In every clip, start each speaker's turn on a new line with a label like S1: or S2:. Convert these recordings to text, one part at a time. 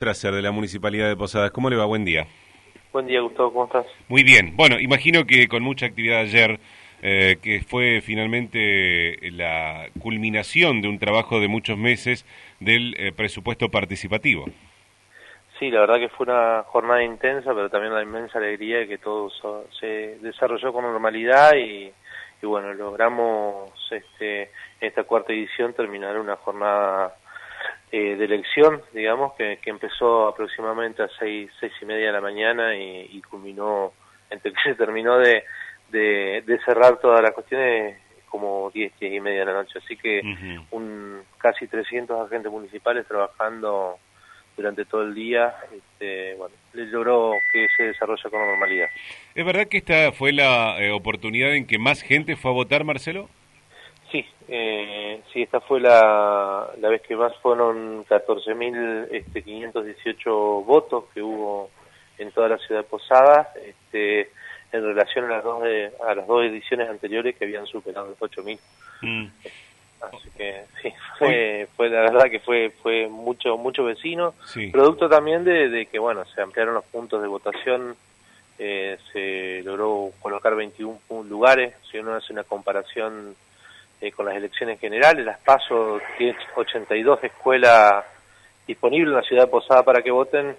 S1: Tracer de la Municipalidad de Posadas. ¿Cómo le va? Buen día.
S2: Buen día, Gustavo. ¿Cómo estás?
S1: Muy bien. Bueno, imagino que con mucha actividad ayer, eh, que fue finalmente la culminación de un trabajo de muchos meses del eh, presupuesto participativo.
S2: Sí, la verdad que fue una jornada intensa, pero también una inmensa alegría de que todo se desarrolló con normalidad y, y bueno, logramos este, en esta cuarta edición terminar una jornada eh, de elección, digamos, que, que, empezó aproximadamente a seis, seis y media de la mañana y, y culminó, entre que se terminó de, de, de, cerrar todas las cuestiones como diez, diez y media de la noche. Así que un casi 300 agentes municipales trabajando durante todo el día, este, bueno, les logró que se desarrolle con normalidad.
S1: ¿Es verdad que esta fue la eh, oportunidad en que más gente fue a votar, Marcelo?
S2: Sí, eh, sí, esta fue la, la vez que más fueron 14.518 este, votos que hubo en toda la ciudad de Posadas, este, en relación a las dos a las dos ediciones anteriores que habían superado los 8.000. Mm. Así que sí, fue, fue la verdad que fue fue mucho mucho vecino, producto también de, de, que bueno se ampliaron los puntos de votación, eh, se logró colocar 21 lugares, si uno hace una comparación eh, con las elecciones generales. Las PASO tiene 82 escuelas disponibles en la ciudad de Posada para que voten.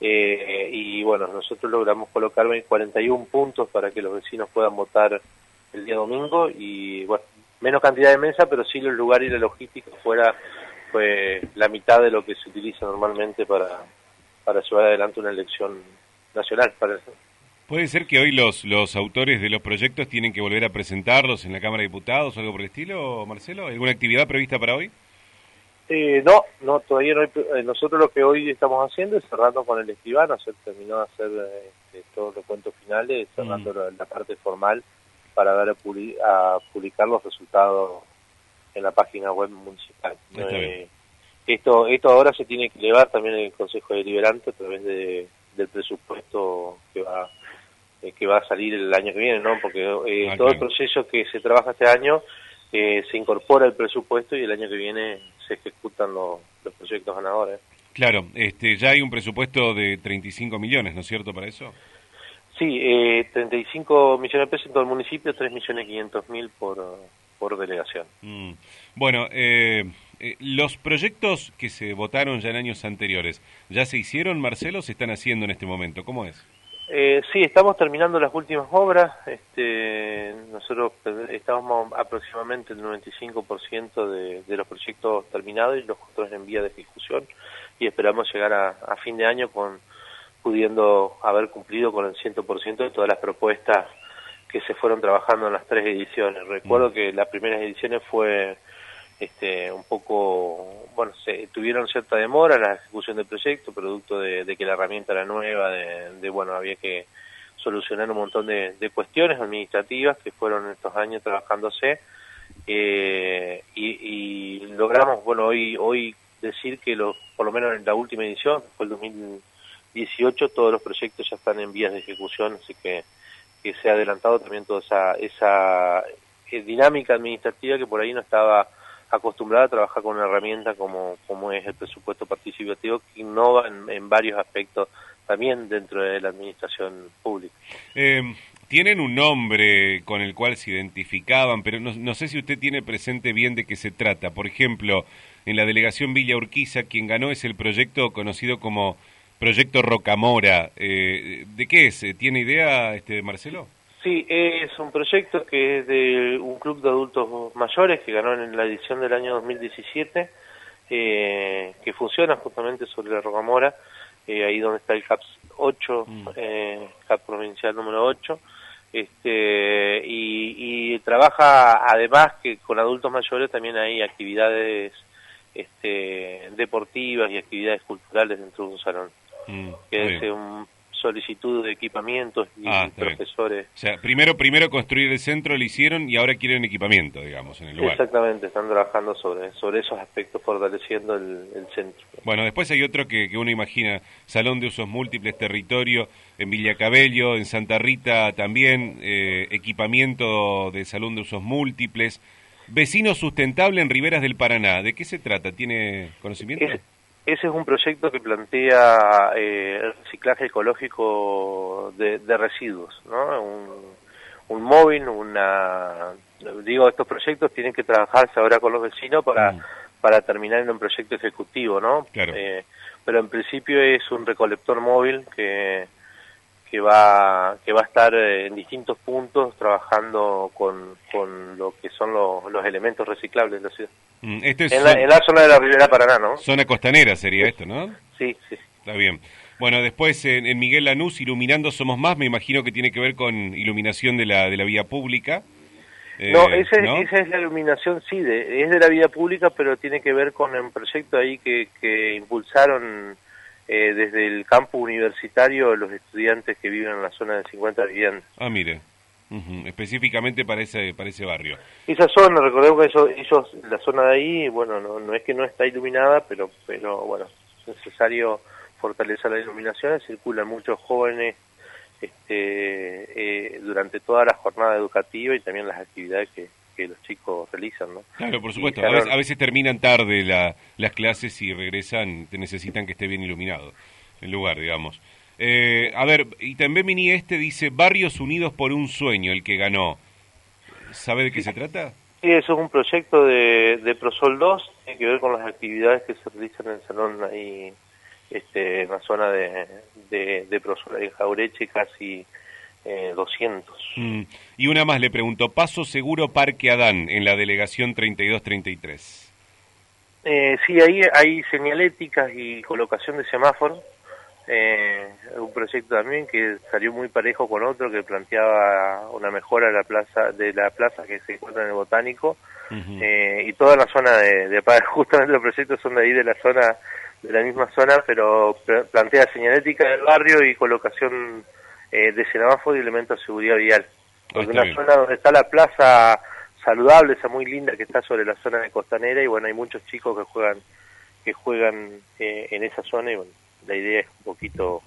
S2: Eh, y bueno, nosotros logramos colocar 41 puntos para que los vecinos puedan votar el día domingo. Y bueno, menos cantidad de mesa, pero sí los lugares y la logística fuera fue la mitad de lo que se utiliza normalmente para, para llevar adelante una elección nacional. Parece.
S1: ¿Puede ser que hoy los, los autores de los proyectos tienen que volver a presentarlos en la Cámara de Diputados o algo por el estilo, Marcelo? ¿Alguna actividad prevista para hoy?
S2: Eh, no, no, todavía no hay. Eh, nosotros lo que hoy estamos haciendo es cerrando con el escribano, se terminó de hacer eh, todos los cuentos finales, cerrando mm. la, parte formal para dar a, publicar los resultados en la página web municipal. Eh, esto, esto ahora se tiene que elevar también en el Consejo Deliberante a través de, del presupuesto que va eh, que va a salir el año que viene, ¿no? Porque eh, ah, todo el proceso que se trabaja este año eh, se incorpora el presupuesto y el año que viene se ejecutan los, los proyectos ganadores.
S1: Claro, este, ya hay un presupuesto de 35 millones, ¿no es cierto, para eso?
S2: Sí, eh, 35 millones de pesos en todo el municipio, 3 millones 500 mil por, por delegación.
S1: Mm. Bueno, eh, los proyectos que se votaron ya en años anteriores, ¿ya se hicieron, Marcelo, se están haciendo en este momento? ¿Cómo es?
S2: Eh, sí, estamos terminando las últimas obras. Este, nosotros estamos aproximadamente el 95% de, de los proyectos terminados y los otros en vía de ejecución y esperamos llegar a, a fin de año con pudiendo haber cumplido con el 100% de todas las propuestas que se fueron trabajando en las tres ediciones. Recuerdo mm. que las primeras ediciones fue este, un poco, bueno, se tuvieron cierta demora en la ejecución del proyecto, producto de, que la herramienta era nueva, de, bueno, había que solucionar un montón de, cuestiones administrativas que fueron estos años trabajándose eh, y, logramos, bueno, hoy hoy decir que los, por lo menos en la última edición, fue el 2018, todos los proyectos ya están en vías de ejecución, así que, que se ha adelantado también toda esa, esa eh, dinámica administrativa que por ahí no estaba acostumbrada a trabajar con una herramienta como, como es el presupuesto participativo que innova en, varios aspectos también dentro de la administración pública.
S1: Eh, tienen un nombre con el cual se identificaban, pero no, no, sé si usted tiene presente bien de qué se trata. Por ejemplo, en la delegación Villa Urquiza, quien ganó es el proyecto conocido como Proyecto Rocamora. Eh, ¿De qué es? ¿Tiene idea, este Marcelo?
S2: Sí, es un proyecto que es de un club de adultos mayores que ganó en la edición del año 2017, eh, que funciona justamente sobre la Rocamora, eh, ahí donde está el CAPS 8, mm. eh, CAP provincial número 8, este, y, y, trabaja además que con adultos mayores también hay actividades este, deportivas y actividades culturales dentro de un salón, mm, que es un solicitud de equipamientos y ah, profesores.
S1: O sea, primero, primero construir el centro lo hicieron y ahora quieren equipamiento, digamos, en el lugar.
S2: Exactamente, están trabajando sobre, sobre esos aspectos, fortaleciendo el, centro.
S1: Bueno, después hay otro que, que, uno imagina, salón de usos múltiples, territorio, en Villa Cabello, en Santa Rita también, eh, equipamiento de salón de usos múltiples. Vecino sustentable en Riberas del Paraná, ¿de qué se trata? ¿Tiene conocimiento?
S2: Ese es un proyecto que plantea eh, el reciclaje ecológico de, residuos, ¿no? Un, móvil, una... Digo, estos proyectos tienen que trabajarse ahora con los vecinos para, mm. para terminar en un proyecto ejecutivo, ¿no? Eh, pero en principio es un recolector móvil que, que va que va a estar en distintos puntos trabajando con, con lo que son los elementos reciclables de la ciudad. Mm, este en, la, zona de la Ribera Paraná, ¿no?
S1: Zona costanera sería esto, ¿no?
S2: Sí, sí.
S1: Está bien. Bueno, después en, Miguel Lanús, Iluminando Somos Más, me imagino que tiene que ver con iluminación de la, de la vía pública.
S2: no, eh, esa, es la iluminación, sí, de, es de la vía pública, pero tiene que ver con un proyecto ahí que, que impulsaron eh, desde el campo universitario los estudiantes que viven en la zona de 50 viviendas.
S1: Ah, mire específicamente para ese, para ese barrio.
S2: Esa zona, recordemos que eso, ellos, la zona de ahí, bueno, no, no es que no está iluminada, pero, pero bueno, es necesario fortalecer la iluminación, circulan muchos jóvenes este, eh, durante toda la jornada educativa y también las actividades que, que los chicos realizan, ¿no?
S1: Claro, por supuesto, a, veces, terminan tarde la, las clases y regresan, te necesitan que esté bien iluminado el lugar, digamos. Eh, a ver, y también Mini este dice Barrios Unidos por un Sueño, el que ganó. ¿Sabe de qué se trata?
S2: Sí, eso es un proyecto de, de Prosol 2, tiene que ver con las actividades que se realizan en el salón ahí, este, en la zona de, de, de Prosol, en Jaureche, casi eh, 200.
S1: Mm. Y una más le pregunto, Paso Seguro Parque Adán, en la delegación 3233.
S2: Eh, sí, ahí hay señaléticas y colocación de semáforos eh, un proyecto también que salió muy parejo con otro que planteaba una mejora de la plaza de la plaza que se encuentra en el botánico eh, y toda la zona de, de justamente los proyectos son de ahí de la zona de la misma zona pero plantea señalética del barrio y colocación eh, de semáforo y elementos de seguridad vial porque una zona donde está la plaza saludable esa muy linda que está sobre la zona de costanera y bueno hay muchos chicos que juegan que juegan eh, en esa zona y bueno la idea es un poquito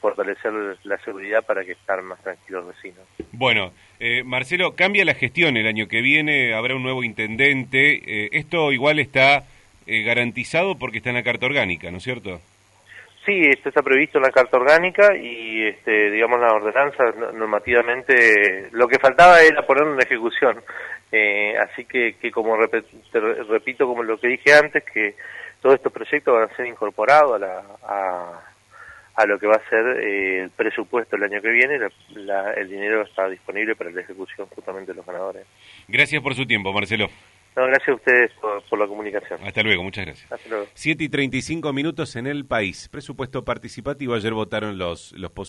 S2: fortalecer la seguridad para que estar más tranquilos los vecinos.
S1: Bueno, eh, Marcelo, cambia la gestión el año que viene, habrá un nuevo intendente. Eh, esto igual está eh, garantizado porque está en la carta orgánica, ¿no es cierto?
S2: Sí, esto está previsto en la carta orgánica y, este, digamos, la ordenanza normativamente, lo que faltaba era ponerlo en ejecución. así que, que como repito, como lo que dije antes, que todos estos proyectos van a ser incorporados a, la, a, lo que va a ser eh, el presupuesto el año que viene. el dinero está disponible para la ejecución justamente de los ganadores.
S1: Gracias por su tiempo, Marcelo.
S2: No, gracias a ustedes por, la comunicación.
S1: Hasta luego, muchas gracias.
S2: Hasta luego.
S1: 7 y 35 minutos en el país. Presupuesto participativo. Ayer votaron los, los